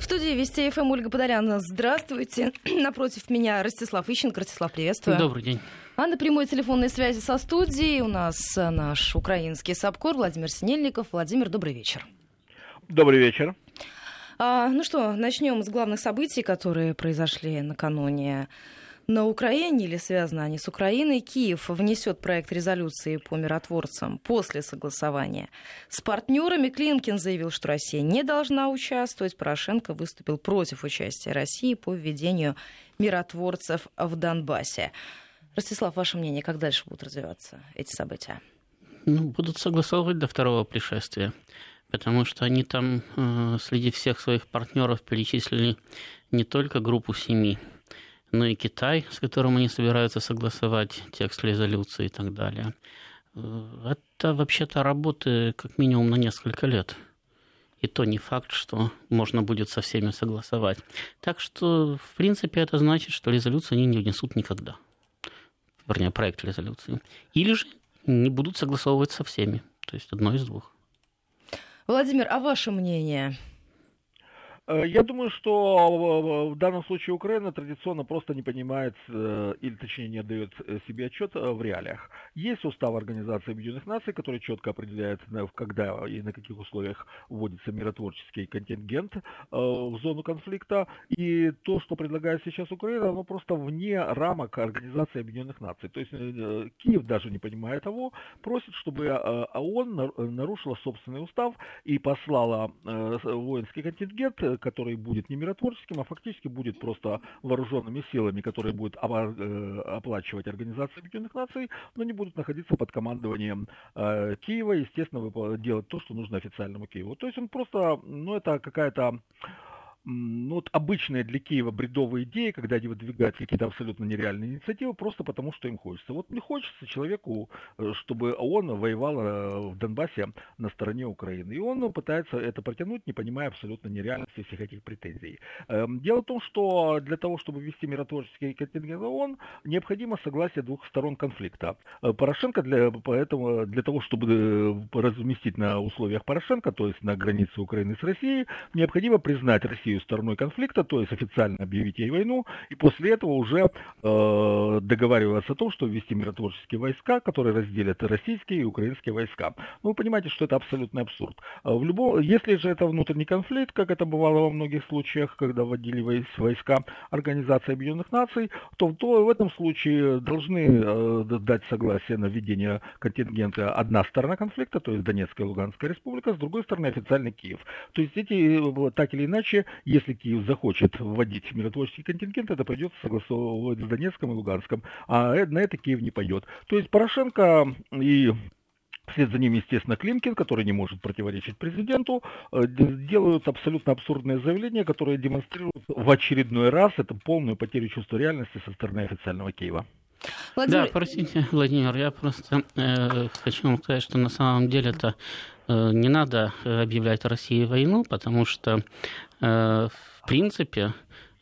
В студии Вести ФМ Ольга Подоляна. Здравствуйте. Напротив меня Ростислав Ищенко. Ростислав, приветствую. Добрый день. А на прямой телефонной связи со студией у нас наш украинский САПКОР Владимир Синельников. Владимир, добрый вечер. Добрый вечер. А, ну что, начнем с главных событий, которые произошли накануне на Украине или связаны они с Украиной. Киев внесет проект резолюции по миротворцам после согласования с партнерами. Клинкин заявил, что Россия не должна участвовать. Порошенко выступил против участия России по введению миротворцев в Донбассе. Ростислав, ваше мнение, как дальше будут развиваться эти события? Ну, будут согласовывать до второго пришествия, потому что они там э, среди всех своих партнеров перечислили не только группу семи, но и Китай, с которым они собираются согласовать текст резолюции и так далее. Э, это вообще-то работы как минимум на несколько лет. И то не факт, что можно будет со всеми согласовать. Так что, в принципе, это значит, что резолюцию они не внесут никогда. Вернее, проект резолюции. Или же не будут согласовывать со всеми. То есть одно из двух. Владимир, а ваше мнение? Э, я думаю, что в данном случае Украина традиционно просто не понимает, э, или точнее не отдает э, себе отчет в реалиях. Есть устав Организации Объединенных Наций, который четко определяет, когда и на каких условиях вводится миротворческий контингент в зону конфликта. И то, что предлагает сейчас Украина, оно просто вне рамок Организации Объединенных Наций. То есть Киев даже не понимая того, просит, чтобы ООН нарушила собственный устав и послала воинский контингент который будет не миротворческим, а фактически будет просто вооруженными силами, которые будут э, оплачивать Организация Объединенных Наций, но не будут находиться под командованием э, Киева, естественно, делать то, что нужно официальному Киеву. То есть он просто, ну это какая-то ну, вот обычные для Киева бредовые идеи, когда они выдвигают какие-то абсолютно нереальные инициативы, просто потому что им хочется. Вот не хочется человеку, э, чтобы ООН воевала э, в Донбассе на стороне Украины. И он пытается это протянуть, не понимая абсолютно нереальности всех этих претензий. Эм, дело в том, что для того, чтобы вести миротворческий контингент ООН, необходимо согласие двух сторон конфликта. Э, Порошенко для, поэтому, для того, чтобы разместить на условиях Порошенко, то есть на границе Украины с Россией, необходимо признать Россию Россию стороной конфликта, то есть официально объявить ей войну, и после этого уже э, договариваться о том, что ввести миротворческие войска, которые разделят российские и украинские войска. Ну, вы понимаете, что это абсолютный абсурд. Э, в любом, если же это внутренний конфликт, как это бывало во многих случаях, когда вводили войска Организации Объединенных Наций, то, то в этом случае должны э, дать согласие на введение контингента одна сторона конфликта, то есть Донецкая и Луганская республика, с другой стороны официальный Киев. То есть эти так или иначе если Киев захочет вводить миротворческий контингент, это придется согласовывать с Донецком и Луганском, а на это Киев не пойдет. То есть Порошенко и Вслед за ним, естественно, Климкин, который не может противоречить президенту, э, делают абсолютно абсурдные заявления, которые демонстрируют в очередной раз эту полную потерю чувства реальности со стороны официального Киева. Владимир... Да, простите, Владимир, я просто э, хочу вам сказать, что на самом деле это э, не надо объявлять России войну, потому что Э, в принципе,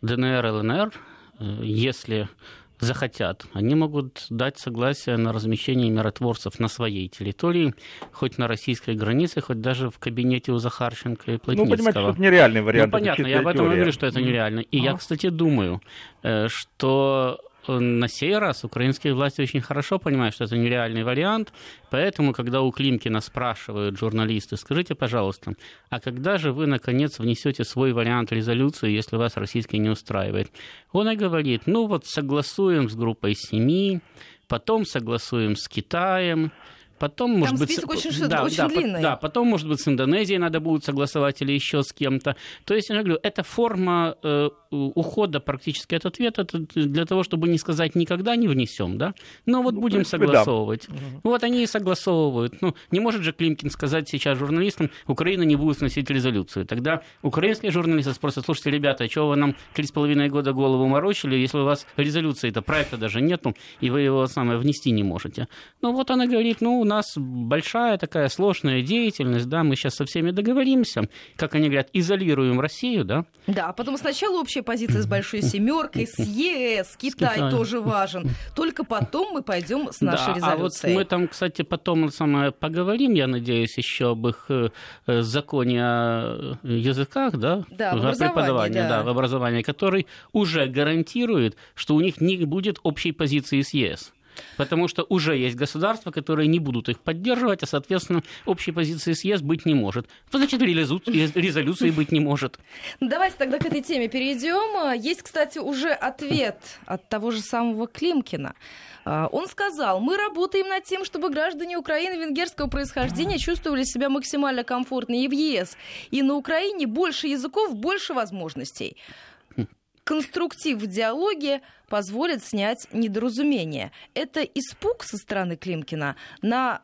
ДНР, ЛНР, э, если захотят, они могут дать согласие на размещение миротворцев на своей территории, хоть на российской границе, хоть даже в кабинете у Захарченко и Плотницкого. Ну, понимаете, что это нереальный вариант. Ну, понятно, я об этом говорю, что это нереально. И а. я, кстати, думаю, э, что на сей раз украинские власти очень хорошо понимают, что это нереальный вариант, поэтому, когда у Климкина спрашивают журналисты, скажите, пожалуйста, а когда же вы, наконец, внесете свой вариант резолюции, если вас российский не устраивает? Он и говорит, ну вот согласуем с группой семи, потом согласуем с Китаем, Потом, Там может список быть, очень, да, очень да, длинный. Да, потом, может быть, с Индонезией надо будет согласовать или еще с кем-то. То есть, я говорю, это форма э, ухода практически от ответа для того, чтобы не сказать никогда не внесем, да? Но вот ну, будем принципе, согласовывать. Да. Вот они и согласовывают. Ну, не может же Климкин сказать сейчас журналистам, Украина не будет вносить резолюцию. Тогда украинские журналисты спросят, слушайте, ребята, а чего вы нам три с половиной года голову морочили, если у вас резолюции, это проекта даже нету, и вы его самое внести не можете. Ну вот она говорит, ну, нас большая такая сложная деятельность, да, мы сейчас со всеми договоримся, как они говорят, изолируем Россию, да. Да, а потом сначала общая позиция с Большой Семеркой, с ЕС, Китай тоже важен. Только потом мы пойдем с нашей да, резолюцией. А вот мы там, кстати, потом самое поговорим, я надеюсь, еще об их э, законе о языках, да, да в преподавании, да. да, в образовании, который уже гарантирует, что у них не будет общей позиции с ЕС. Потому что уже есть государства, которые не будут их поддерживать, а, соответственно, общей позиции съезд быть не может. Значит, резолюции быть не может. Давайте тогда к этой теме перейдем. Есть, кстати, уже ответ от того же самого Климкина. А, он сказал, мы работаем над тем, чтобы граждане Украины венгерского происхождения чувствовали себя максимально комфортно и в ЕС. И на Украине больше языков, больше возможностей конструктив в диалоге позволит снять недоразумение. Это испуг со стороны Климкина на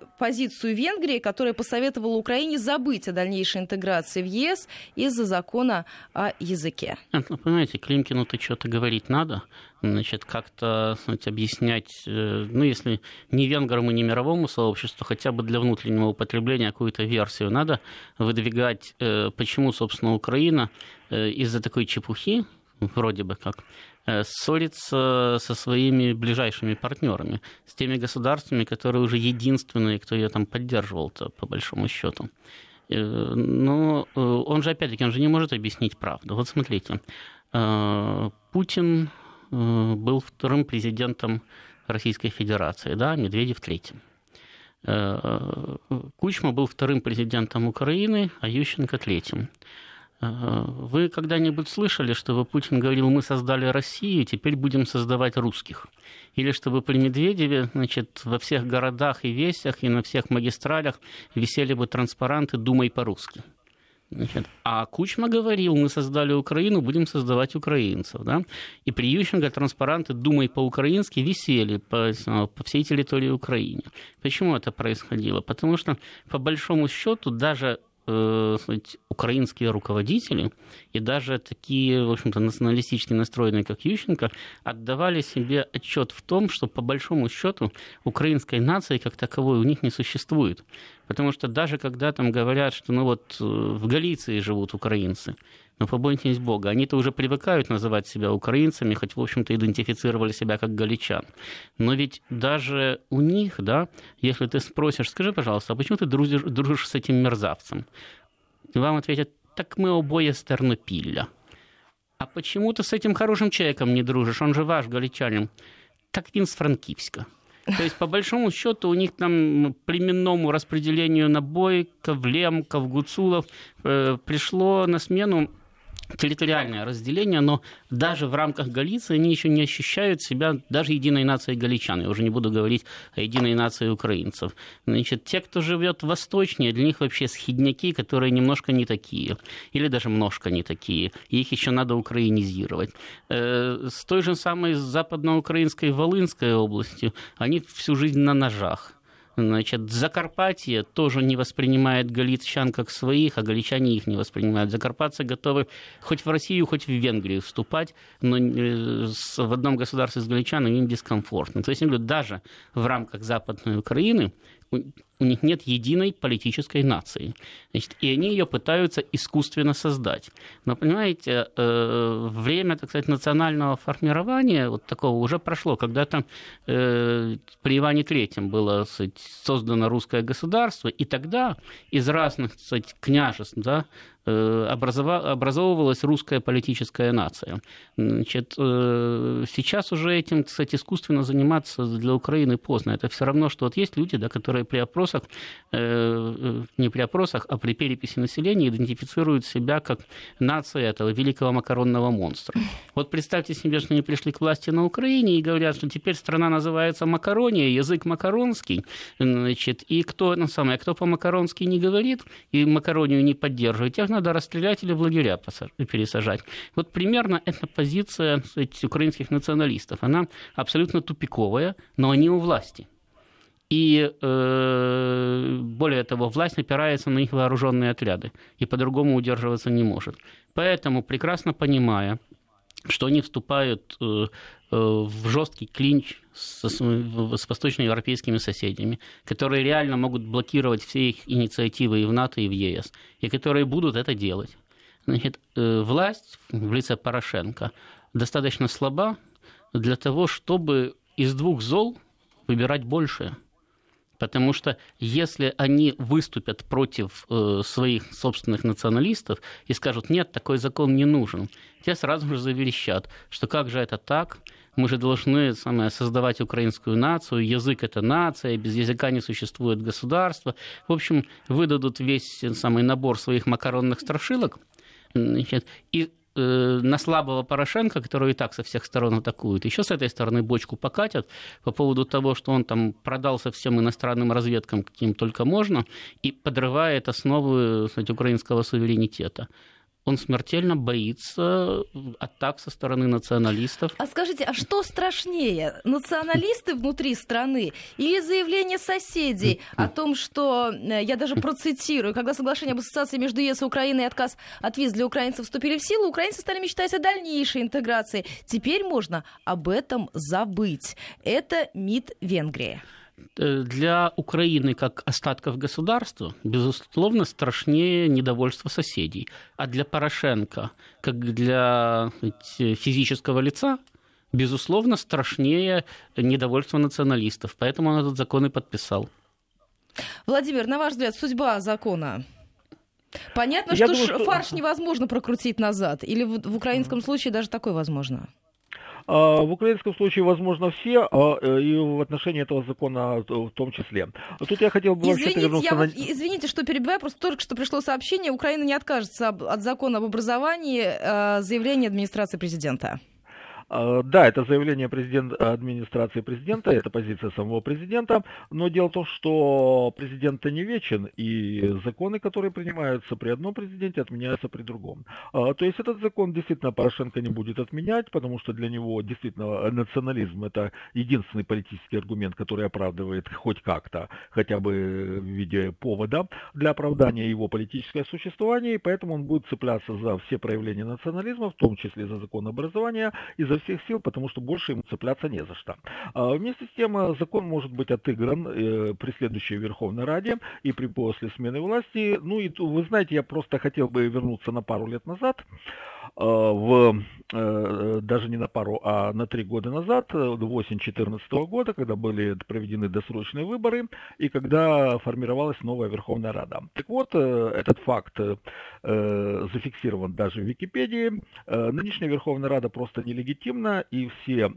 э, позицию Венгрии, которая посоветовала Украине забыть о дальнейшей интеграции в ЕС из-за закона о языке. Ну, понимаете, Климкину-то что-то говорить надо, значит, как-то знаете, объяснять, э, ну, если не венграм и не мировому сообществу, хотя бы для внутреннего употребления какую-то версию надо выдвигать, э, почему, собственно, Украина Э, из-за такой чепухи, вроде бы как, ссорится со своими ближайшими партнерами, с теми государствами, которые уже единственные, кто ее там поддерживал-то, по большому счету. Но он же, опять-таки, он же не может объяснить правду. Вот смотрите, Путин был вторым президентом Российской Федерации, да, Медведев третьим. Кучма был вторым президентом Украины, а Ющенко третьим. Вы когда-нибудь слышали, чтобы Путин говорил, мы создали Россию, теперь будем создавать русских? Или чтобы при Медведеве значит, во всех городах и весях и на всех магистралях висели бы транспаранты «Думай по-русски». Значит, а Кучма говорил, мы создали Украину, будем создавать украинцев. Да? И при Ющенко транспаранты «Думай по-украински» висели по, по всей территории Украины. Почему это происходило? Потому что, по большому счету, даже сказать, украинские руководители и даже такие, в общем-то, националистически настроенные, как Ющенко, отдавали себе отчет в том, что по большому счету украинской нации как таковой у них не существует. Потому что даже когда там говорят, что ну вот э, в Галиции живут украинцы, но побойтесь Бога, они-то уже привыкают называть себя украинцами, хоть, в общем-то, идентифицировали себя как галичан. Но ведь даже у них, да, если ты спросишь, скажи, пожалуйста, а почему ты дружишь, дружишь с этим мерзавцем? Вам ответят, так мы обои с Тернопилля. А почему ты с этим хорошим человеком не дружишь? Он же ваш галичанин. Так він с Франківська. То есть, по большому счету, у них там племенному распределению набойков, лемков, гуцулов э, пришло на смену территориальное разделение, но даже в рамках Галиции они еще не ощущают себя даже единой нацией галичан. Я уже не буду говорить о единой нации украинцев. Значит, те, кто живет восточнее, для них вообще схидняки, которые немножко не такие, или даже немножко не такие, их еще надо украинизировать. Э, с той же самой западноукраинской Волынской областью они всю жизнь на ножах Значит, Закарпатье тоже не воспринимает галичан как своих, а галичане их не воспринимают. Закарпатцы готовы хоть в Россию, хоть в Венгрию вступать, но э, в одном государстве с галичанами им дискомфортно. То есть, даже в рамках Западной Украины у них нет единой политической нации. Значит, и они ее пытаются искусственно создать. Но, понимаете, э, время, так сказать, национального формирования вот такого уже прошло. Когда-то э, при Иване Третьем было сказать, создано русское государство, и тогда из разных сказать, княжеств да, э, образовывалась русская политическая нация. Значит, сейчас уже этим, кстати, искусственно заниматься для Украины поздно. Это все равно, что вот есть люди, да, которые при опросе опросах, э, не при опросах, а при переписи населения идентифицируют себя как нация этого великого макаронного монстра. Вот представьте себе, что они пришли к власти на Украине и говорят, что теперь страна называется Макарония, язык макаронский, значит, и кто, ну, самое, кто по-макаронски не говорит и макаронию не поддерживает, тех надо расстрелять или в лагеря пересажать. Вот примерно эта позиция кстати, украинских националистов. Она абсолютно тупиковая, но они у власти. И э, более того, власть опирается на их вооруженные отряды и по-другому удерживаться не может. Поэтому, прекрасно понимая, что они вступают э, э, в жесткий клинч с, с восточноевропейскими соседями, которые реально могут блокировать все их инициативы и в НАТО, и в ЕС, и которые будут это делать. Значит, э, власть в лице Порошенко достаточно слаба для того, чтобы из двух зол выбирать большее. Потому что если они выступят против э, своих собственных националистов и скажут, нет, такой закон не нужен, те сразу же заверещат, что как же это так, мы же должны самое, создавать украинскую нацию, язык это нация, без языка не существует государство. В общем, выдадут весь самый набор своих макаронных страшилок, значит, и Э, на слабого Порошенко, которого и так со всех сторон атакуют, еще с этой стороны бочку покатят по поводу того, что он там продался всем иностранным разведкам, каким только можно, и подрывает основы кстати, украинского суверенитета он смертельно боится атак со стороны националистов. А скажите, а что страшнее, националисты внутри страны или заявление соседей о том, что, э, я даже процитирую, когда соглашение об ассоциации между ЕС и Украиной и отказ от виз для украинцев вступили в силу, украинцы стали мечтать о дальнейшей интеграции. Теперь можно об этом забыть. Это МИД Венгрии. Э, для Украины как остатков государства, безусловно, страшнее недовольство соседей. А для Порошенко, как для физического лица, безусловно, страшнее недовольство националистов. Поэтому он этот закон и подписал. Владимир, на ваш взгляд, судьба закона Понятно, Я что, думаю, что фарш невозможно прокрутить назад. Или в, в украинском случае даже такое возможно? А, в украинском случае, возможно, все, а, э, и в отношении этого закона в том числе. Тут я хотел бы извините, вообще я, на... Извините, что перебиваю, просто только что пришло сообщение, Украина не откажется от закона об образовании, а, заявление администрации президента. А, да, это заявление президент, администрации президента, это позиция самого президента, но дело в том, что президент не вечен, и законы, которые принимаются при одном президенте, отменяются при другом. А, то есть этот закон действительно Порошенко не будет отменять, потому что для него действительно национализм это единственный политический аргумент, который оправдывает хоть как-то, хотя бы в виде повода для оправдания его политическое существование, и поэтому он будет цепляться за все проявления национализма, в том числе за закон образования и за всех сил, потому что больше ему цепляться не за что. А вместе с тем э, закон может быть отыгран э, при следующей Верховной Раде и при после смены власти. Ну и вы знаете, я просто хотел бы вернуться на пару лет назад. Э, в, э, даже не на пару, а на три года назад, э, в осень 2014 года, когда были проведены досрочные выборы и когда формировалась новая Верховная Рада. Так вот, этот факт зафиксирован даже в Википедии. Нынешняя Верховная Рада просто нелегитимна, и все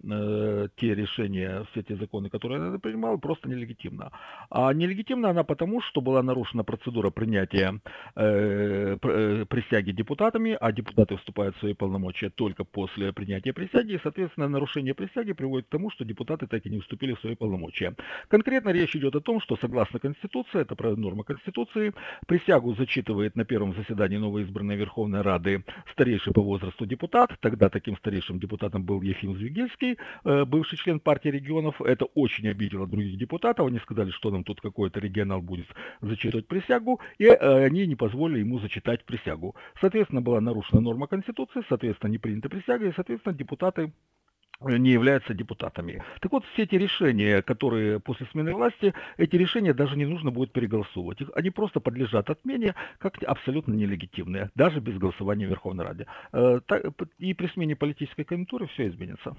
те решения, все те законы, которые она принимала, просто нелегитимна. А нелегитимна она потому, что была нарушена процедура принятия присяги депутатами, а депутаты вступают в свои полномочия только после принятия присяги, и, соответственно, нарушение присяги приводит к тому, что депутаты так и не вступили в свои полномочия. Конкретно речь идет о том, что согласно Конституции, это норма Конституции, присягу зачитывает на первом заседании новоизбранной Верховной Рады старейший по возрасту депутат, тогда таким старейшим депутатом был Ефим Звегельский, э, бывший член партии регионов, это очень обидело других депутатов, они сказали, что нам тут какой-то регионал будет зачитывать присягу, и э, они не позволили ему зачитать присягу. Соответственно, была нарушена норма Конституции, Конституции, соответственно, не принята присяга, и, соответственно, депутаты не являются депутатами. Так вот, все эти решения, которые после смены власти, эти решения даже не нужно будет переголосовывать. Они просто подлежат отмене, как абсолютно нелегитимные, даже без голосования в Верховной Раде. Э, и при смене политической конъюнктуры все изменится.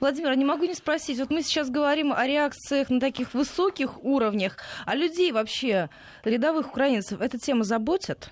Владимир, не могу не спросить, вот мы сейчас говорим о реакциях на таких высоких уровнях, а людей вообще, рядовых украинцев, эта тема заботит?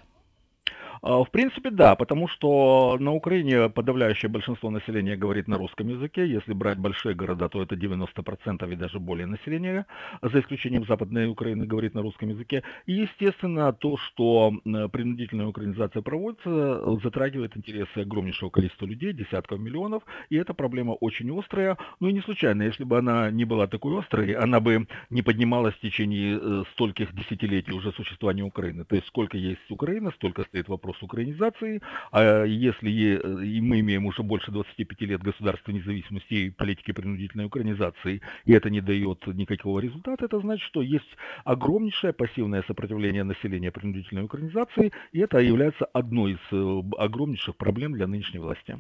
А, в принципе, да, потому что на Украине подавляющее большинство населения говорит на русском языке. Если брать большие города, то это 90% и даже более населения, за исключением Западной Украины, говорит на русском языке. И, естественно, то, что принудительная украинизация проводится, затрагивает интересы огромнейшего количества людей, десятков миллионов, и эта проблема очень острая. Ну и не случайно, если бы она не была такой острой, она бы не поднималась в течение э, стольких десятилетий уже существования Украины. То есть сколько есть Украина, столько стоит вопрос вопрос украинизации, а если и мы имеем уже больше 25 лет государственной независимости и политики принудительной украинизации, и это не дает никакого результата, это значит, что есть огромнейшее пассивное сопротивление населения принудительной украинизации, и это является одной из э, огромнейших проблем для нынешней власти.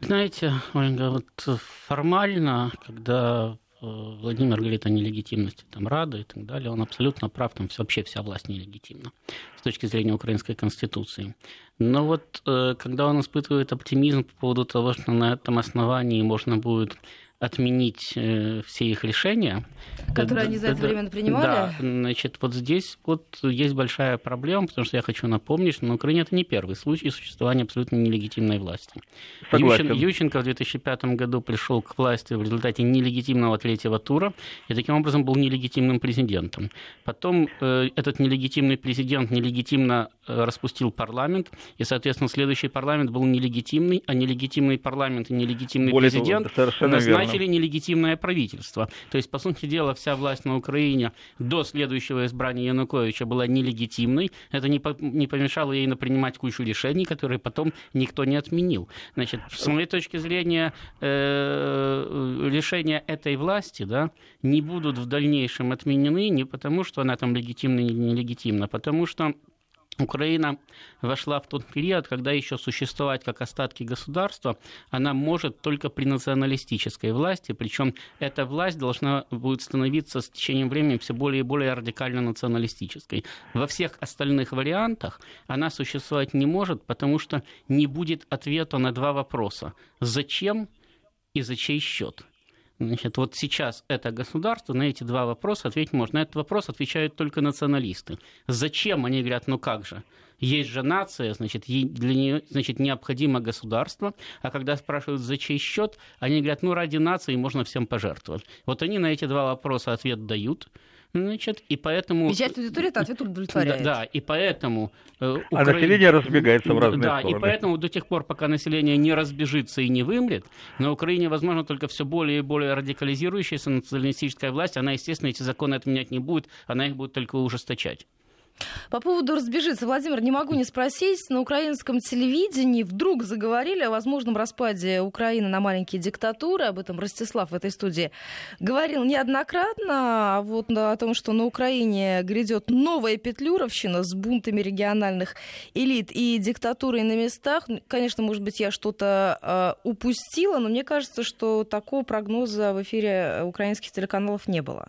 Знаете, Ольга, вот формально, когда Владимир говорит о нелегитимности там, Рады и так далее, он абсолютно прав, там вообще вся власть нелегитимна с точки зрения украинской конституции. Но вот э, когда он испытывает оптимизм по поводу того, что на этом основании можно будет отменить э, все их решения. Которые они за это время принимали? Да, значит, вот здесь вот есть большая проблема, потому что я хочу напомнить, что на Украине это не первый случай существования абсолютно нелегитимной власти. Согласен. Ющенко в 2005 году пришел к власти в результате нелегитимного третьего тура и таким образом был нелегитимным президентом. Потом э, этот нелегитимный президент нелегитимно э, распустил парламент, и, соответственно, следующий парламент был нелегитимный, а нелегитимный парламент и нелегитимный Более президент того, назначили назначили нелегитимное правительство. То есть, по сути дела, вся власть на Украине до следующего избрания Януковича была нелегитимной. Это не, по, не помешало ей принимать кучу решений, которые потом никто не отменил. Значит, с моей точки зрения, э, решения этой власти да, не будут в дальнейшем отменены не потому, что она там легитимна или нелегитимна, а потому что Украина вошла в тот период, когда еще существовать как остатки государства, она может только при националистической власти, причем эта власть должна будет становиться с течением времени все более и более радикально националистической. Во всех остальных вариантах она существовать не может, потому что не будет ответа на два вопроса. Зачем и за чей счет? Значит, вот сейчас это государство, на эти два вопроса ответить можно. На этот вопрос отвечают только националисты. Зачем? Они говорят, ну как же? Есть же нация, значит, для нее значит, необходимо государство, а когда спрашивают, за чей счет, они говорят, ну ради нации можно всем пожертвовать. Вот они на эти два вопроса ответ дают, Значит, и поэтому... И часть аудитории этот ответ удовлетворяет. Да, да и поэтому... Э, Укра... А население разбегается в разные да, стороны. Да, и поэтому до тех пор, пока население не разбежится и не вымрет, на Украине, возможно, только все более и более радикализирующаяся националистическая власть, она, естественно, эти законы отменять не будет, она их будет только ужесточать. По поводу разбежиться, Владимир, не могу не спросить. На украинском телевидении вдруг заговорили о возможном распаде Украины на маленькие диктатуры. Об этом Ростислав в этой студии говорил неоднократно. А вот о том, что на Украине грядет новая петлюровщина с бунтами региональных элит и диктатурой на местах. Конечно, может быть, я что-то э, упустила, но мне кажется, что такого прогноза в эфире украинских телеканалов не было.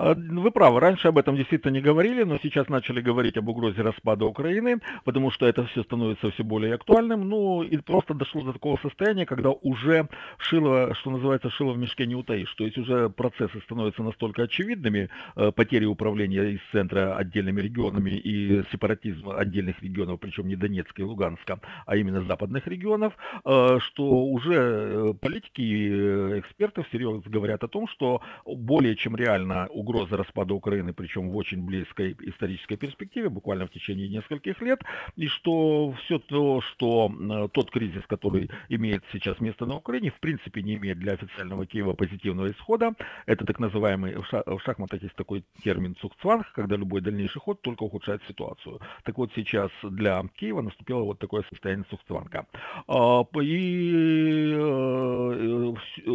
А, вы правы, раньше об этом действительно не говорили, но сейчас начали говорить об угрозе распада Украины, потому что это все становится все более актуальным. Ну и просто дошло до такого состояния, когда уже шило, что называется, шило в мешке не утаишь. То есть уже процессы становятся настолько очевидными, э, потери управления из центра отдельными регионами и сепаратизм отдельных регионов, причем не Донецка и Луганска, а именно западных регионов, э, что уже э, политики и эксперты всерьез говорят о том, что более чем реально угроза угроза распада Украины, причем в очень близкой исторической перспективе, буквально в течение нескольких лет, и что все то, что э, тот кризис, который имеет сейчас место на Украине, в принципе не имеет для официального Киева позитивного исхода. Это так называемый, в шахматах есть такой термин цухцванг, когда любой дальнейший ход только ухудшает ситуацию. Так вот сейчас для Киева наступило вот такое состояние цухцванга. А, и, э,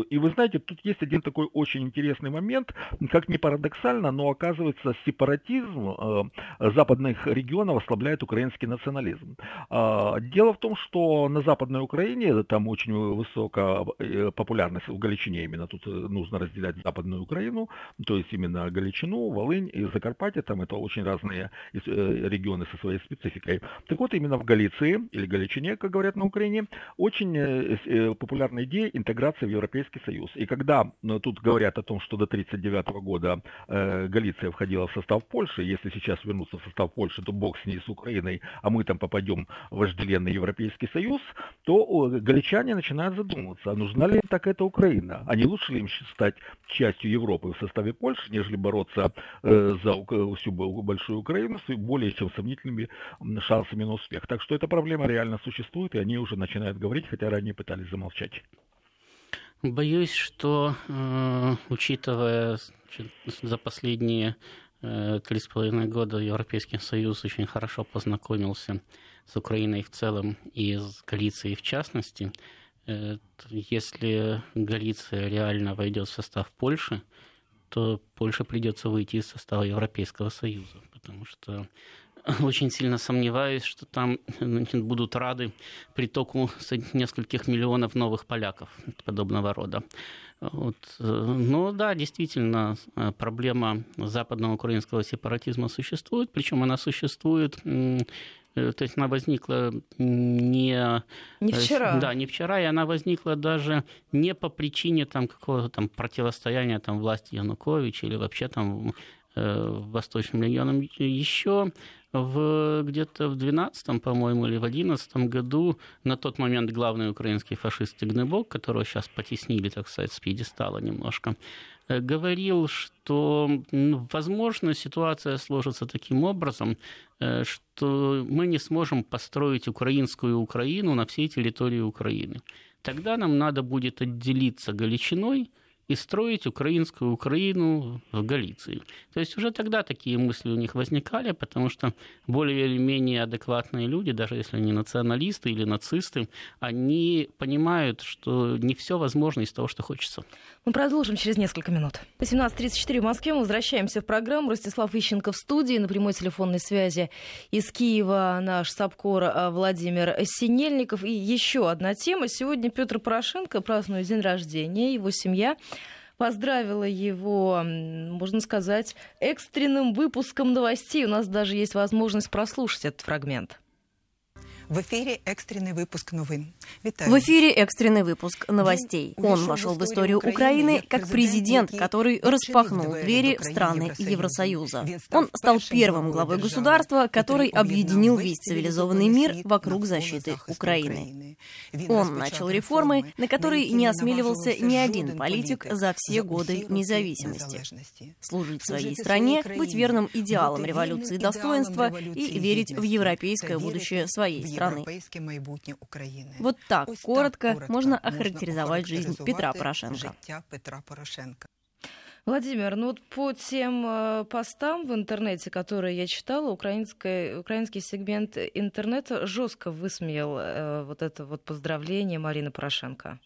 и вы знаете, тут есть один такой очень интересный момент, как не парадокс парадоксально, но оказывается сепаратизм э, западных регионов ослабляет украинский национализм. А, дело в том, что на Западной Украине там очень высокая э, популярность в Галичине именно, тут э, нужно разделять Западную Украину, то есть именно Галичину, Волынь и Закарпатье, там это очень разные регионы со своей спецификой. Так вот, именно в Галиции, или Галичине, как говорят на Украине, очень популярна идея интеграции в Европейский Союз. И когда тут говорят о том, что до 1939 года Э, Галиция входила в состав Польши, если сейчас вернуться в состав Польши, то бог с ней, с Украиной, а мы там попадем в вожделенный Европейский Союз, то галичане начинают задумываться, а нужна ли им так эта Украина? А не лучше ли им стать частью Европы в составе Польши, нежели бороться э, за всю большую Украину с более чем сомнительными шансами на успех? Так что эта проблема реально существует, и они уже начинают говорить, хотя ранее пытались замолчать. Боюсь, что, э, учитывая за последние э, три с половиной года Европейский Союз очень хорошо познакомился с Украиной в целом и с Галицией в частности, э, если Галиция реально войдет в состав Польши, то Польше придется выйти из состава Европейского Союза, потому что очень сильно сомневаюсь, что там значит, будут рады притоку нескольких миллионов новых поляков подобного рода. Вот. Но да, действительно, проблема западного украинского сепаратизма существует, причем она существует Э, то есть она возникла не, не вчера. Да, не вчера, и она возникла даже не по причине там, какого-то там противостояния там, власти Януковича или вообще там э, Восточным регионам. Еще в, где-то в 12 по-моему, или в 11 году на тот момент главный украинский фашист Тигнебок, которого сейчас потеснили, так сказать, с пьедестала немножко, Э, говорил, что, возможно, ситуация сложится таким образом, э, что мы не сможем построить украинскую Украину на всей территории Украины. Тогда нам надо будет отделиться Галичиной – и строить украинскую Украину в Галиции. То есть уже тогда такие мысли у них возникали, потому что более или менее адекватные люди, даже если они националисты или нацисты, они понимают, что не все возможно из того, что хочется. Мы продолжим через несколько минут. 18.34 в Москве. Мы возвращаемся в программу. Ростислав Ищенко в студии на прямой телефонной связи из Киева наш САПКОР а, Владимир Синельников. И еще одна тема. Сегодня Петр Порошенко празднует день рождения. Его семья поздравила его, можно сказать, экстренным выпуском новостей. У нас даже есть возможность прослушать этот фрагмент. В эфире экстренный выпуск новин. Витаю. В эфире экстренный выпуск новостей. Он вошел в историю Украины как президент, который распахнул двери в страны Евросоюза. Он стал первым главой государства, который объединил весь цивилизованный мир вокруг защиты Украины. Он начал реформы, на которые не осмеливался ни один политик за все годы независимости. Служить своей стране, быть верным идеалам революции достоинства и верить в европейское будущее своей страны страны. Вот так коротко можно охарактеризовать жизнь Петра Порошенко. Владимир, ну вот по тем э, постам в интернете, которые я читала, украинский, украинский сегмент интернета жестко высмеял э, вот это вот поздравление Марины Порошенко.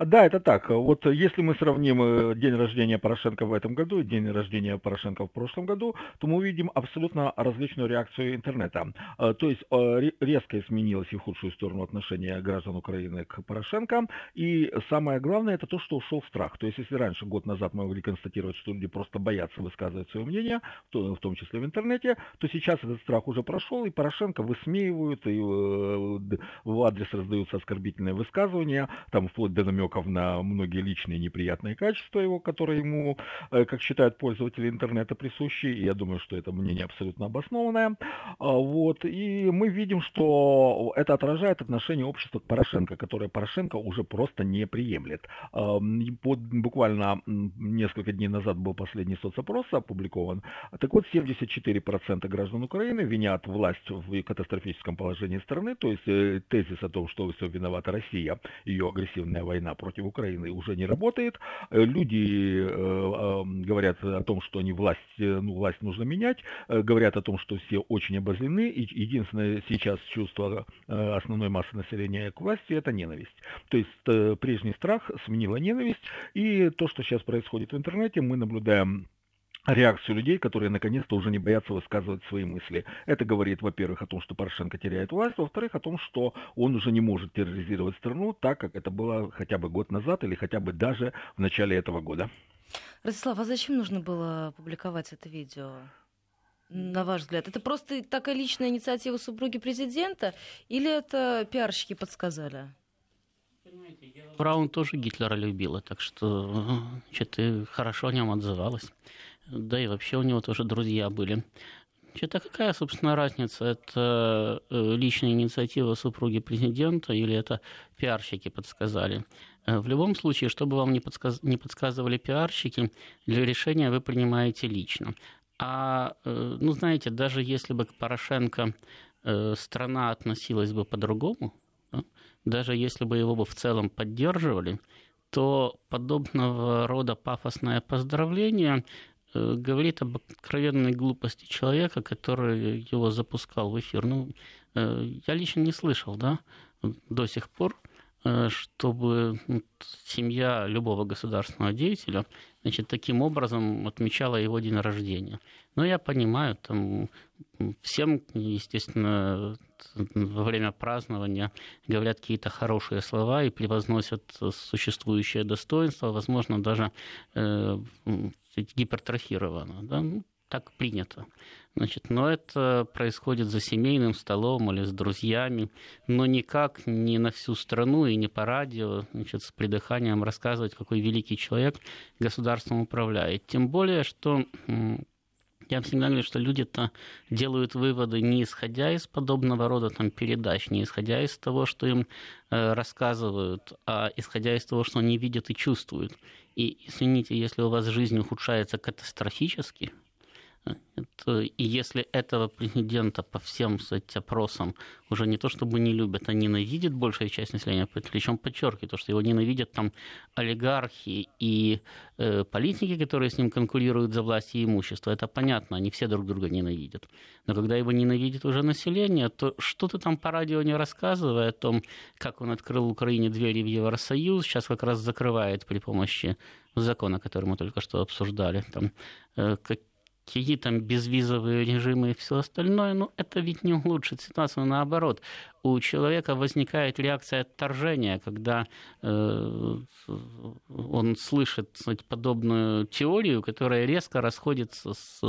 Да, это так. Вот если мы сравним э, день рождения Порошенко в этом году и день рождения Порошенко в прошлом году, то мы увидим абсолютно различную реакцию интернета. Э, то есть э, резко изменилось и в худшую сторону отношение граждан Украины к Порошенко. И самое главное, это то, что ушел страх. То есть если раньше, год назад, мы могли констатировать, что люди просто боятся высказывать свое мнение, в том числе в интернете, то сейчас этот страх уже прошел, и Порошенко высмеивают, и в адрес раздаются оскорбительные высказывания, там вплоть до намеков намеков на многие личные неприятные качества его, которые ему, э, как считают пользователи интернета, присущи. И я думаю, что это мнение абсолютно обоснованное. А, вот. И мы видим, что это отражает отношение общества к Порошенко, которое Порошенко уже просто не приемлет. А, буквально несколько дней назад был последний соцопрос опубликован. Так вот, 74% граждан Украины винят власть в катастрофическом положении страны, то есть э, тезис о том, что все виновата Россия, ее агрессивная война против Украины уже не работает. Э, люди э, говорят о том, что они власть, э, ну, власть нужно менять, говорят о том, что все очень обозлены, и единственное сейчас чувство основной массы населения к власти – это ненависть. То есть прежний страх сменила ненависть, и то, что сейчас происходит в интернете, мы наблюдаем реакцию людей, которые наконец-то уже не боятся высказывать свои мысли. Это говорит, во-первых, о том, что Порошенко теряет власть, во-вторых, о том, что он уже не может терроризировать страну так, как это было хотя бы год назад или хотя бы даже в начале этого года. Ростислав, а зачем нужно было публиковать это видео? На ваш взгляд, это просто такая личная инициатива супруги президента или это пиарщики подсказали? Браун тоже Гитлера любила, так что что-то хорошо о нем отзывалась. Да и вообще у него тоже друзья были. Что-то какая, собственно, разница? Это э, личная инициатива супруги президента или это пиарщики подсказали? Э, в любом случае, чтобы вам не, подсказ... не подсказывали пиарщики, для решения вы принимаете лично. А, э, ну, знаете, даже если бы к Порошенко страна относилась бы по-другому, даже если бы его бы в целом поддерживали, то подобного рода пафосное поздравление говорит об откровенной глупости человека, который его запускал в эфир. Ну, э, я лично не слышал, да, до сих пор э, чтобы семья любого государственного деятеля значит, таким образом отмечала его день рождения. Но я понимаю, там всем, естественно, во время празднования говорят какие-то хорошие слова и превозносят существующее достоинство, возможно, даже э, гипертрофировано. Да? Ну, так принято. Значит, но это происходит за семейным столом или с друзьями, но никак не на всю страну и не по радио, значит, с придыханием рассказывать, какой великий человек государством управляет. Тем более, что я всегда говорю, что люди-то делают выводы не исходя из подобного рода там, передач, не исходя из того, что им э, рассказывают, а исходя из того, что они видят и чувствуют. И извините, если у вас жизнь ухудшается катастрофически, и если этого президента по всем кстати, опросам уже не то чтобы не любят, а ненавидит большая часть населения, причем подчеркиваю, то, что его ненавидят там олигархи и э, политики, которые с ним конкурируют за власть и имущество, это понятно, они все друг друга ненавидят. Но когда его ненавидит уже население, то что-то там по радио не рассказывая о том, как он открыл Украине двери в Евросоюз, сейчас как раз закрывает при помощи закона, который мы только что обсуждали, там, э, как какие там безвизовые режимы и все остальное, ну, это ведь не улучшит ситуацию, наоборот. У человека возникает реакция отторжения, когда э, он слышит подобную теорию, которая резко расходится с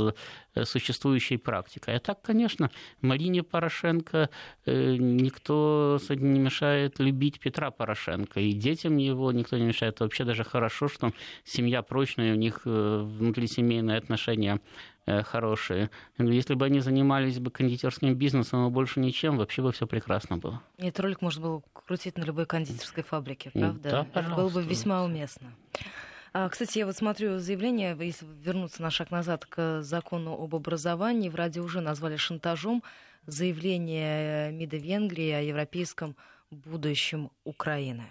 э, существующей практикой. А так, конечно, Марине Порошенко э, никто не мешает любить Петра Порошенко, и детям его никто не мешает. Вообще даже хорошо, что семья прочная, у них внутрисемейные отношения хорошие. Если бы они занимались бы кондитерским бизнесом, а больше ничем, вообще бы все прекрасно было. И этот ролик можно было крутить на любой кондитерской фабрике, правда? Да, пожалуйста. Это было бы весьма уместно. А, кстати, я вот смотрю заявление, если вернуться на шаг назад к закону об образовании, в радио уже назвали шантажом заявление МИДа Венгрии о европейском будущем Украины.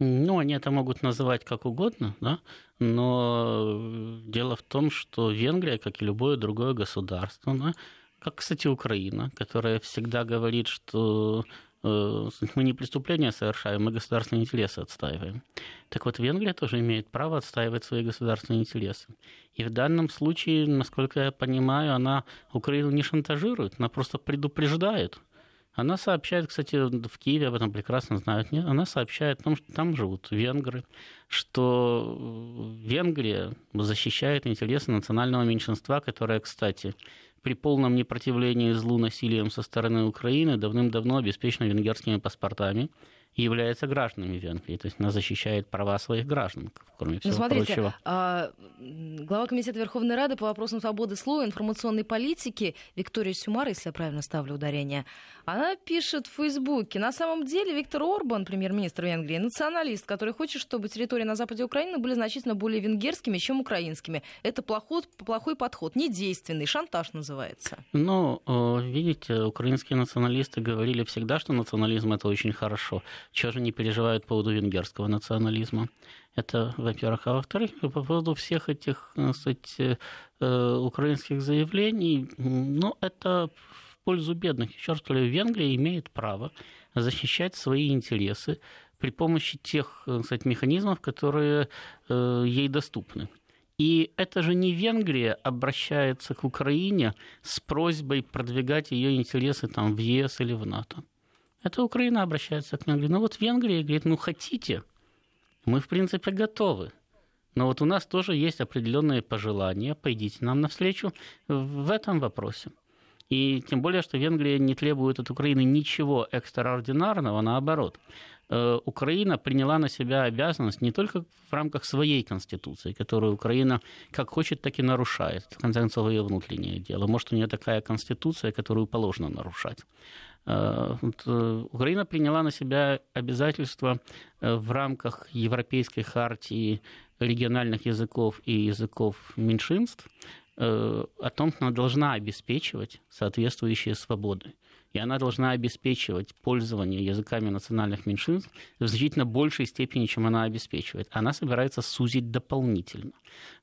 Ну, они это могут называть как угодно, да, но дело в том, что Венгрия, как и любое другое государство, да, как, кстати, Украина, которая всегда говорит, что э, мы не преступления совершаем, мы государственные интересы отстаиваем. Так вот, Венгрия тоже имеет право отстаивать свои государственные интересы. И в данном случае, насколько я понимаю, она Украину не шантажирует, она просто предупреждает – она сообщает, кстати, в Киеве об этом прекрасно знают, нет? она сообщает о том, что там живут венгры, что Венгрия защищает интересы национального меньшинства, которое, кстати, при полном непротивлении злу насилием со стороны Украины давным-давно обеспечено венгерскими паспортами является гражданами Венгрии. То есть она защищает права своих граждан, кроме ну, всего ну, смотрите, прочего. А, глава Комитета Верховной Рады по вопросам свободы слова и информационной политики Виктория Сюмар, если я правильно ставлю ударение, она пишет в Фейсбуке, на самом деле Виктор Орбан, премьер-министр Венгрии, националист, который хочет, чтобы территории на западе Украины были значительно более венгерскими, чем украинскими. Это плохой, плохой подход, недейственный, шантаж называется. Ну, видите, украинские националисты говорили всегда, что национализм это очень хорошо. Чего же не переживают по поводу венгерского национализма? Это, во-первых. А во-вторых, по поводу всех этих, кстати, э, украинских заявлений, ну, это в пользу бедных. Еще раз говорю, Венгрия имеет право защищать свои интересы при помощи тех, кстати, механизмов, которые э, ей доступны. И это же не Венгрия обращается к Украине с просьбой продвигать ее интересы там, в ЕС или в НАТО. Это Украина обращается к Венгрии. Ну вот Венгрия говорит, ну хотите, мы в принципе готовы. Но вот у нас тоже есть определенные пожелания, пойдите нам навстречу в этом вопросе. И тем более, что Венгрия не требует от Украины ничего экстраординарного, наоборот. Э, Украина приняла на себя обязанность не только в рамках своей конституции, которую Украина как хочет, так и нарушает. В конце концов, ее внутреннее дело. Может, у нее такая конституция, которую положено нарушать. Э, э, Украина приняла на себя обязательства э, в рамках Европейской хартии региональных языков и языков меньшинств о том, что она должна обеспечивать соответствующие свободы. И она должна обеспечивать пользование языками национальных меньшинств в значительно большей степени, чем она обеспечивает. Она собирается сузить дополнительно.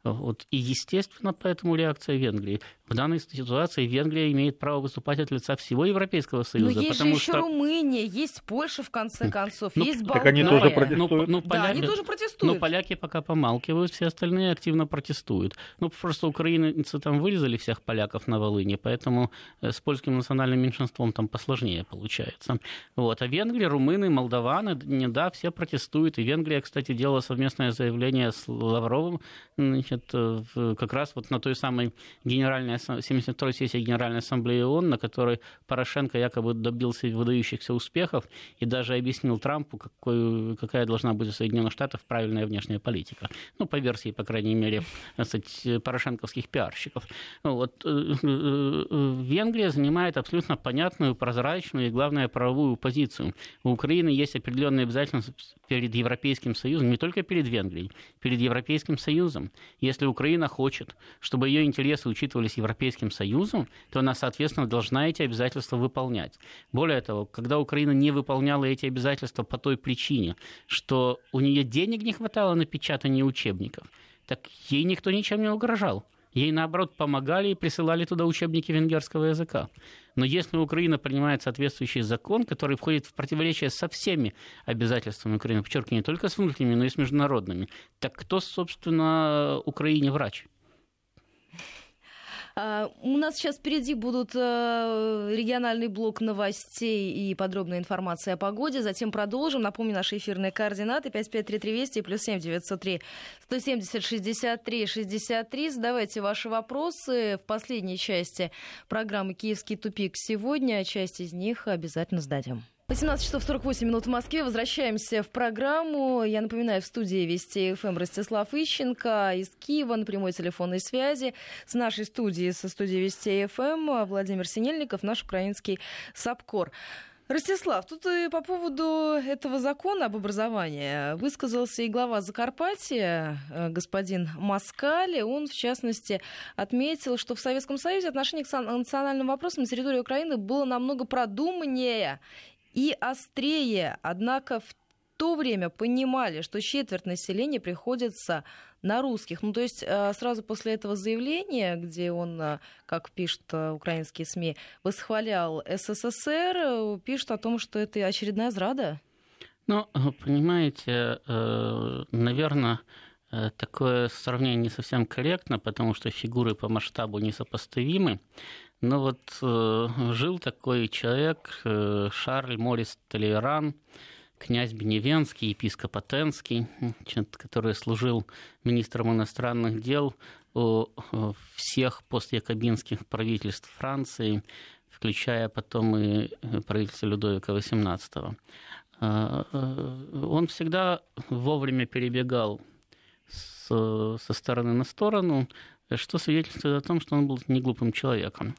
Вот. И, естественно, поэтому реакция Венгрии. В данной ситуации Венгрия имеет право выступать от лица всего Европейского Союза. Но есть потому же еще что... Румыния, есть Польша, в конце концов, ну, есть Болгария. Так они тоже протестуют. Ну, ну, да, поля... они тоже протестуют. Но поляки пока помалкивают, все остальные активно протестуют. Ну, просто украинцы там вырезали всех поляков на Волыне, поэтому э, с польским национальным меньшинством там посложнее получается. Вот. А Венгрия, румыны, молдаваны, не да, все протестуют. И Венгрия, кстати, делала совместное заявление с Лавровым, значит, как раз вот на той самой генеральной 72-й сессии Генеральной Ассамблеи ООН, на которой Порошенко якобы добился выдающихся успехов и даже объяснил Трампу, какой, какая должна быть у Соединенных Штатов правильная внешняя политика. Ну, по версии, по крайней мере, сказать, порошенковских пиарщиков. Вот. Э, э, э, Венгрия занимает абсолютно понятную, прозрачную и, главное, правовую позицию. У Украины есть определенные обязательства перед Европейским Союзом, не только перед Венгрией, перед Европейским Союзом. Если Украина хочет, чтобы ее интересы учитывались Европейским Союзом, то она, соответственно, должна эти обязательства выполнять. Более того, когда Украина не выполняла эти обязательства по той причине, что у нее денег не хватало на печатание учебников, так ей никто ничем не угрожал. Ей, наоборот, помогали и присылали туда учебники венгерского языка. Но если Украина принимает соответствующий закон, который входит в противоречие со всеми обязательствами Украины, подчеркиваю, не только с внутренними, но и с международными, так кто, собственно, Украине врач? А, у нас сейчас впереди будут э, региональный блок новостей и подробная информация о погоде. Затем продолжим. Напомню, наши эфирные координаты 553320 и плюс 7 903 170 63 63. Задавайте ваши вопросы в последней части программы «Киевский тупик» сегодня. Часть из них обязательно зададим. 18 часов 48 минут в Москве. Возвращаемся в программу. Я напоминаю, в студии Вести ФМ Ростислав Ищенко из Киева на прямой телефонной связи. С нашей студии, со студии Вести ФМ, Владимир Синельников, наш украинский собкор. Ростислав, тут и по поводу этого закона об образовании высказался и глава Закарпатья, э, господин Маскали. Он, в частности, отметил, что в Советском Союзе отношение к национальным вопросам на территории Украины было намного продуманнее и острее. Однако в то время понимали, что четверть населения приходится на русских. Ну, то есть э, сразу после этого заявления, где он, э, как пишут э, украинские СМИ, восхвалял СССР, пишут о том, что это очередная зрада. Ну, понимаете, наверное, такое сравнение не совсем корректно, потому что фигуры по масштабу несопоставимы. Но вот жил такой человек, Шарль Морис Толеран, князь Беневенский, епископ Атенский, который служил министром иностранных дел у всех постякобинских правительств Франции, включая потом и правительство Людовика XVIII. А, э, он всегда вовремя перебегал со стороны на сторону, что свидетельствует о том, что он был не глупым человеком.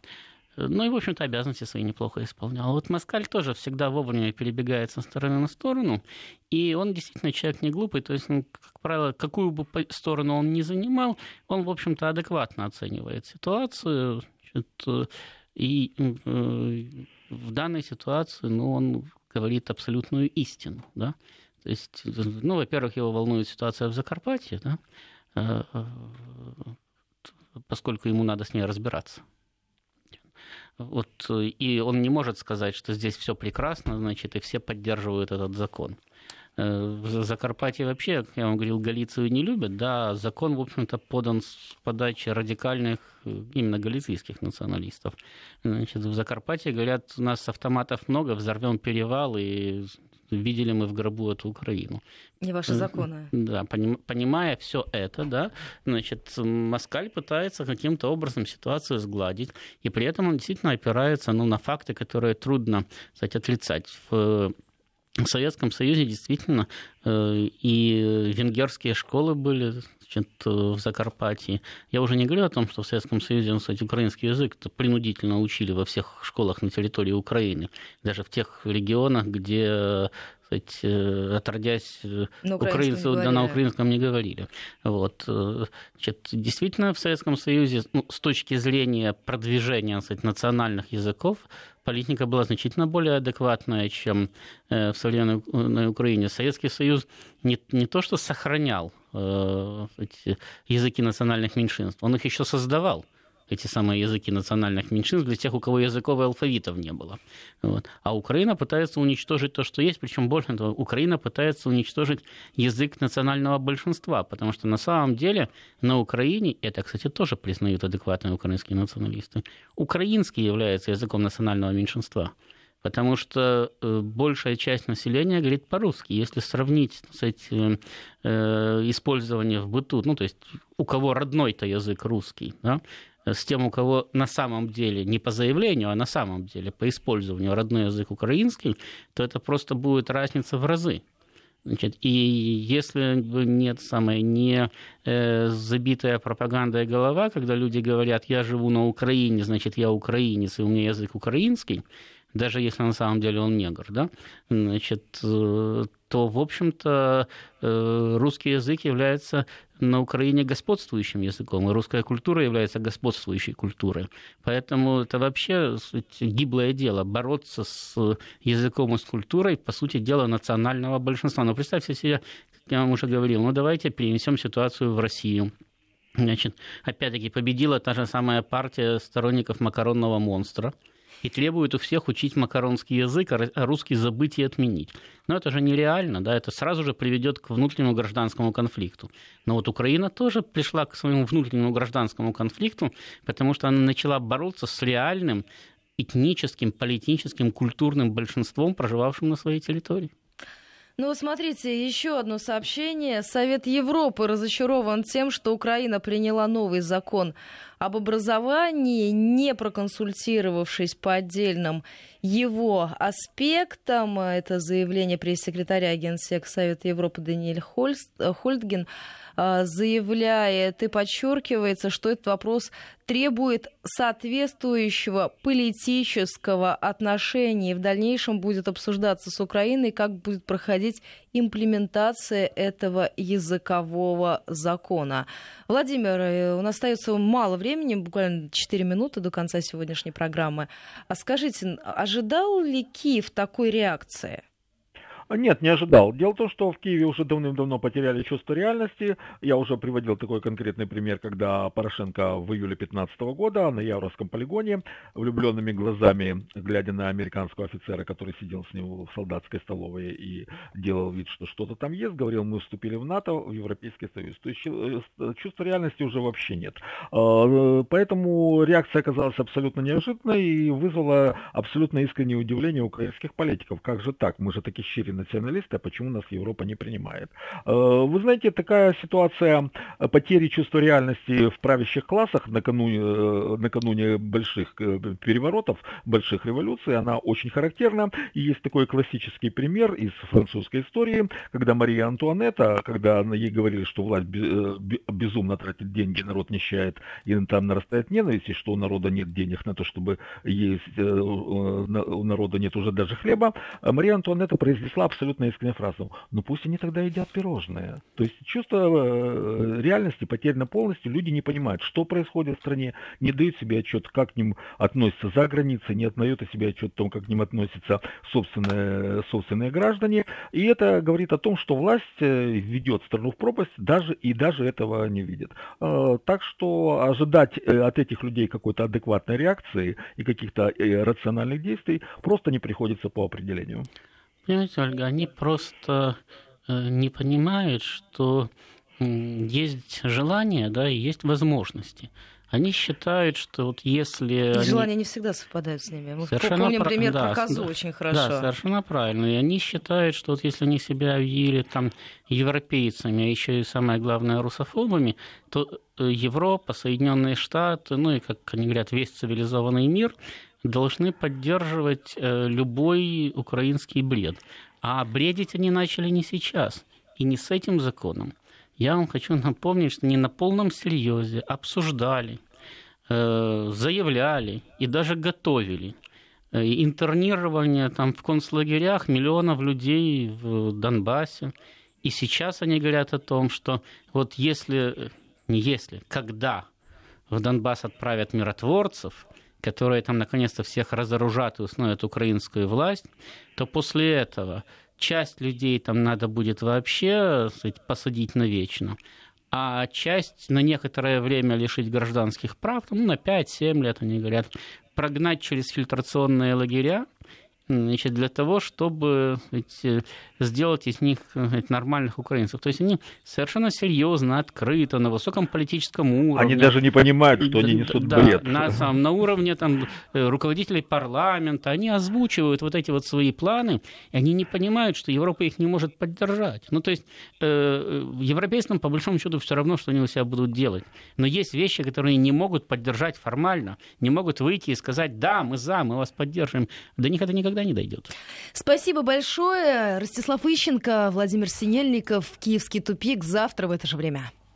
Ну и, в общем-то, обязанности свои неплохо исполнял. Вот Москаль тоже всегда вовремя перебегает со стороны на сторону, и он действительно человек не глупый, то есть, ну, как правило, какую бы сторону он ни занимал, он, в общем-то, адекватно оценивает ситуацию, значит, и э, в данной ситуации, ну, он говорит абсолютную истину, да, то есть, ну, во-первых, его волнует ситуация в Закарпатье, да, э, э, поскольку ему надо с ней разбираться. Вот, и он не может сказать, что здесь все прекрасно, значит, и все поддерживают этот закон. Э, в Закарпатье вообще, как я вам говорил, Галицию не любят, да, закон, в общем-то, подан с подачи радикальных, именно галицийских националистов. Значит, в Закарпатье говорят, у нас автоматов много, взорвем перевал, и видели мы в гробу эту Украину. Не ваши законы. Да, понимая все это, да, значит, Москаль пытается каким-то образом ситуацию сгладить, и при этом он действительно опирается ну, на факты, которые трудно, кстати, отрицать. В в Советском Союзе действительно э, и венгерские школы были значит, в Закарпатье. Я уже не говорю о том, что в Советском Союзе, ну, кстати, украинский язык принудительно учили во всех школах на территории Украины, даже в тех регионах, где сказать, э, отродясь, э, на украинцы да, на украинском не говорили. Вот. Значит, действительно, в Советском Союзе ну, с точки зрения продвижения сказать, национальных языков политика была значительно более адекватная, чем э, в современной Украине. Советский Союз не, не то что сохранял э, языки национальных меньшинств, он их еще создавал. Эти самые языки национальных меньшинств для тех, у кого языковых алфавитов не было. Вот. А Украина пытается уничтожить то, что есть, причем больше того, Украина пытается уничтожить язык национального большинства, потому что на самом деле на Украине, это, кстати, тоже признают адекватные украинские националисты, украинский является языком национального меньшинства потому что э, большая часть населения говорит по-русски. Если сравнить с этим э, использованием в быту, ну, то есть у кого родной-то язык русский, да, с тем, у кого на самом деле, не по заявлению, а на самом деле по использованию родной язык украинский, то это просто будет разница в разы. Значит, и если нет самой не э, забитая пропагандой голова, когда люди говорят, я живу на Украине, значит, я украинец, и у меня язык украинский, даже если на самом деле он негр, да, значит, э, то, в общем-то, э, русский язык является на Украине господствующим языком, и русская культура является господствующей культурой. Поэтому это вообще гиблое дело, бороться с языком и с культурой, по сути дела, национального большинства. Но представьте себе, как я вам уже говорил, ну давайте перенесем ситуацию в Россию. Значит, опять-таки победила та же самая партия сторонников макаронного монстра – и требует у всех учить макаронский язык, а, а русский забыть и отменить. Но это же нереально, да, это сразу же приведет к внутреннему гражданскому конфликту. Но вот Украина тоже пришла к своему внутреннему гражданскому конфликту, потому что она начала бороться с реальным этническим, политическим, культурным большинством, проживавшим на своей территории. Ну, смотрите, еще одно сообщение. Совет Европы разочарован тем, что Украина приняла новый закон об образовании, не проконсультировавшись по отдельным его аспектам. Это заявление пресс-секретаря Генсек Совета Европы Даниэль Хольдген. А, заявляет и подчеркивается, что этот вопрос требует соответствующего политического отношения и в дальнейшем будет обсуждаться с Украиной, как будет проходить имплементация этого языкового закона. Владимир, э, у нас остается мало времени, буквально 4 минуты до конца сегодняшней программы. А скажите, ожидал ли Киев такой реакции? Нет, не ожидал. Дело в том, что в Киеве уже давным-давно потеряли чувство реальности. Я уже приводил такой конкретный пример, когда Порошенко в июле 2015 года на Яворовском полигоне влюбленными глазами, глядя на американского офицера, который сидел с ним в солдатской столовой и делал вид, что что-то там есть, говорил, мы вступили в НАТО, в Европейский Союз. То есть э, чувства реальности уже вообще нет. А, поэтому реакция оказалась абсолютно неожиданной и вызвала абсолютно искреннее удивление украинских политиков. Как же так? Мы же такие щири националисты, а почему нас Европа не принимает. Э, вы знаете, такая ситуация потери чувства реальности в правящих классах накануне, э, накануне больших э, переворотов, больших революций, она очень характерна. И есть такой классический пример из французской истории, когда Мария Антуанетта, когда ей говорили, что власть безумно тратит деньги, народ нищает, и там нарастает ненависть, и что у народа нет денег на то, чтобы есть, у народа нет уже даже хлеба, Мария Антуанетта произнесла абсолютно искренне фразу, ну пусть они тогда едят пирожные. То есть чувство э, реальности потеряно полностью, люди не понимают, что происходит в стране, не дают себе отчет, как к ним относятся за границей, не отдают себе отчет о том, как к ним относятся собственные, собственные граждане. И это говорит о том, что власть э, ведет страну в пропасть, даже и даже этого не видит. Э, так что ожидать от этих людей какой-то адекватной реакции и каких-то рациональных действий просто не приходится по определению. Понимаете, Ольга, они просто э, не понимают, что есть желание, да, и есть возможности. Они считают, что вот если... И желания не всегда совпадают с ними. Мы совершенно помним про... пример да, про козу да, очень хорошо. Да, совершенно правильно. И они считают, что вот если они себя объявили там европейцами, а еще и самое главное русофобами, то э, Европа, Соединенные Штаты, ну и, как они говорят, весь цивилизованный мир должны поддерживать э, любой украинский бред. А бредить они начали не сейчас и не с этим законом. Я вам хочу напомнить, что не на полном серьезе обсуждали, э, заявляли и даже готовили э, интернирование там в концлагерях миллионов людей в Донбассе. И сейчас они говорят о том, что вот если, не если, когда в Донбасс отправят миротворцев, которые там наконец-то всех разоружат и установят украинскую власть, то после этого часть людей там надо будет вообще сказать, посадить навечно, а часть на некоторое время лишить гражданских прав, ну, на 5-7 лет, они говорят, прогнать через фильтрационные лагеря, значит, для того, чтобы эти, сделать из них сказать, нормальных украинцев. То есть они совершенно серьезно, открыто, на высоком политическом уровне. Они даже не понимают, что они несут да, бред. На, самом, на уровне там, э, руководителей парламента они озвучивают вот эти вот свои планы, и они не понимают, что Европа их не может поддержать. Ну, то есть э, европейцам, по большому счету, все равно, что они у себя будут делать. Но есть вещи, которые не могут поддержать формально, не могут выйти и сказать, да, мы за, мы вас поддерживаем. До них это никогда не дойдет. Спасибо большое. Ростислав Ищенко, Владимир Синельников, Киевский тупик. Завтра в это же время.